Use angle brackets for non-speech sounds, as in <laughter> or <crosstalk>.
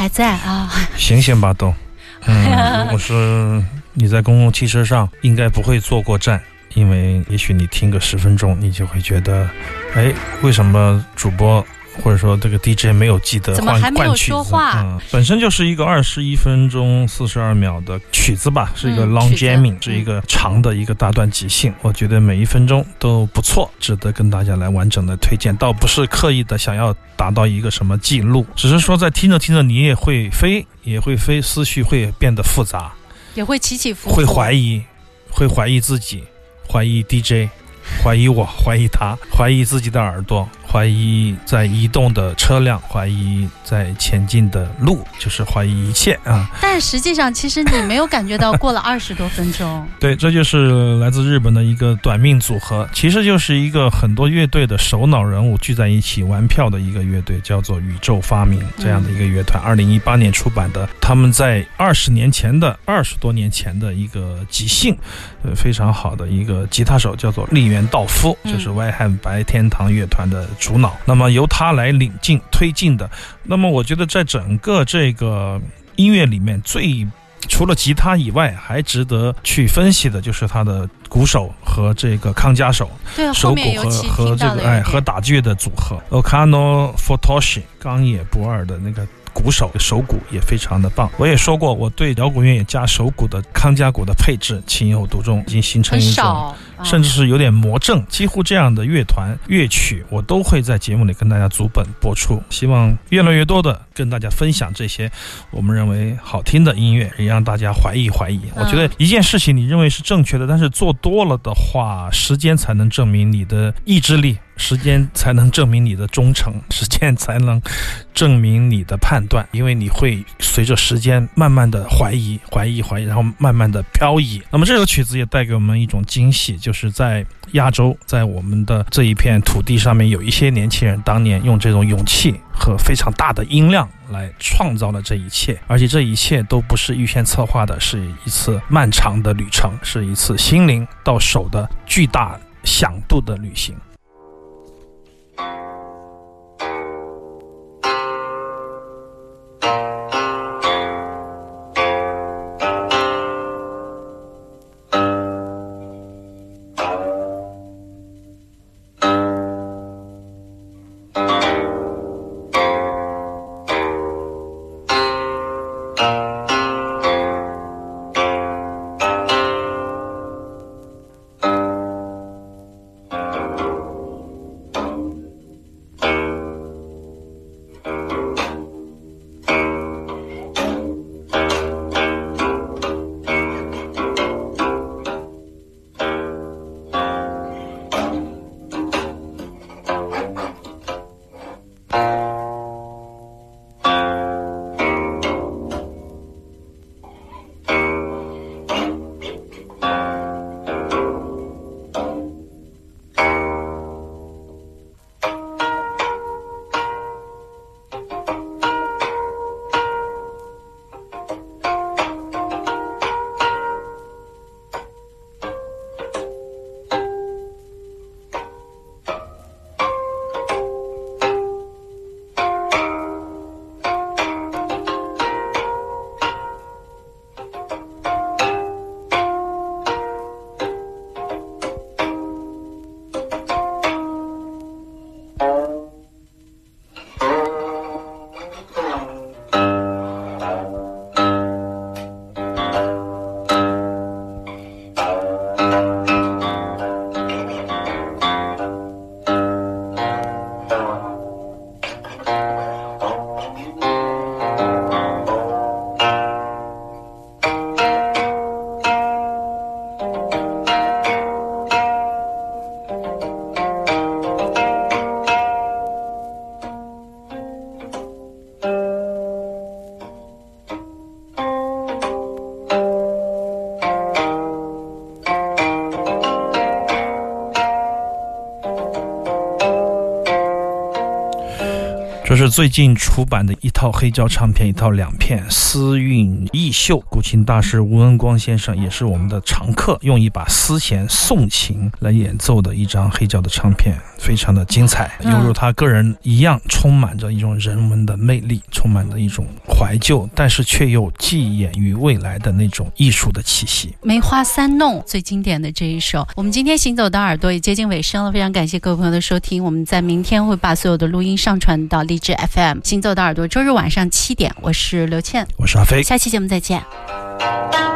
还在啊。醒醒吧，都。嗯，如果是你在公共汽车上，应该不会坐过站，因为也许你听个十分钟，你就会觉得，哎，为什么主播？或者说这个 DJ 没有记得换换曲子，嗯，本身就是一个二十一分钟四十二秒的曲子吧，是一个 long jamming，是一个长的一个大段即兴。我觉得每一分钟都不错，值得跟大家来完整的推荐。倒不是刻意的想要达到一个什么记录，只是说在听着听着你也会飞，也会飞，思绪会变得复杂，也会起起伏伏，会怀疑，会怀疑自己，怀疑 DJ，怀疑我，怀疑他，怀疑自己的耳朵。怀疑在移动的车辆，怀疑在前进的路，就是怀疑一切啊！但实际上，其实你没有感觉到过了 <laughs> 二十多分钟。对，这就是来自日本的一个短命组合，其实就是一个很多乐队的首脑人物聚在一起玩票的一个乐队，叫做宇宙发明这样的一个乐团。二零一八年出版的，他们在二十年前的二十多年前的一个即兴，呃，非常好的一个吉他手叫做立原道夫，就是外汉白天堂乐团的。主脑，那么由他来领进推进的。那么我觉得在整个这个音乐里面，最除了吉他以外，还值得去分析的就是他的鼓手和这个康佳手，手鼓和和这个哎和打击乐的组合。Okano Futoshi 冈野不二的那个。鼓手手鼓也非常的棒，我也说过，我对摇滚乐加手鼓的康佳鼓的配置情有独钟，已经形成一种，甚至是有点魔怔。几乎这样的乐团乐曲，我都会在节目里跟大家逐本播出。希望越来越多的跟大家分享这些我们认为好听的音乐，也让大家怀疑怀疑。我觉得一件事情你认为是正确的，但是做多了的话，时间才能证明你的意志力。时间才能证明你的忠诚，时间才能证明你的判断，因为你会随着时间慢慢的怀疑、怀疑、怀疑，然后慢慢的漂移。那么这首曲子也带给我们一种惊喜，就就是在亚洲，在我们的这一片土地上面，有一些年轻人当年用这种勇气和非常大的音量来创造了这一切，而且这一切都不是预先策划的，是一次漫长的旅程，是一次心灵到手的巨大响度的旅行。最近出版的一套黑胶唱片，一套两片，丝韵逸秀。古琴大师吴文光先生也是我们的常客，用一把丝弦送琴来演奏的一张黑胶的唱片，非常的精彩，犹如他个人一样，充满着一种人文的魅力，充满着一种怀旧，但是却又寄眼于未来的那种艺术的气息。梅花三弄最经典的这一首，我们今天行走的耳朵也接近尾声了，非常感谢各位朋友的收听，我们在明天会把所有的录音上传到荔枝 FM。行走的耳朵，周日晚上七点，我是刘倩，我是阿飞，下期节目再见。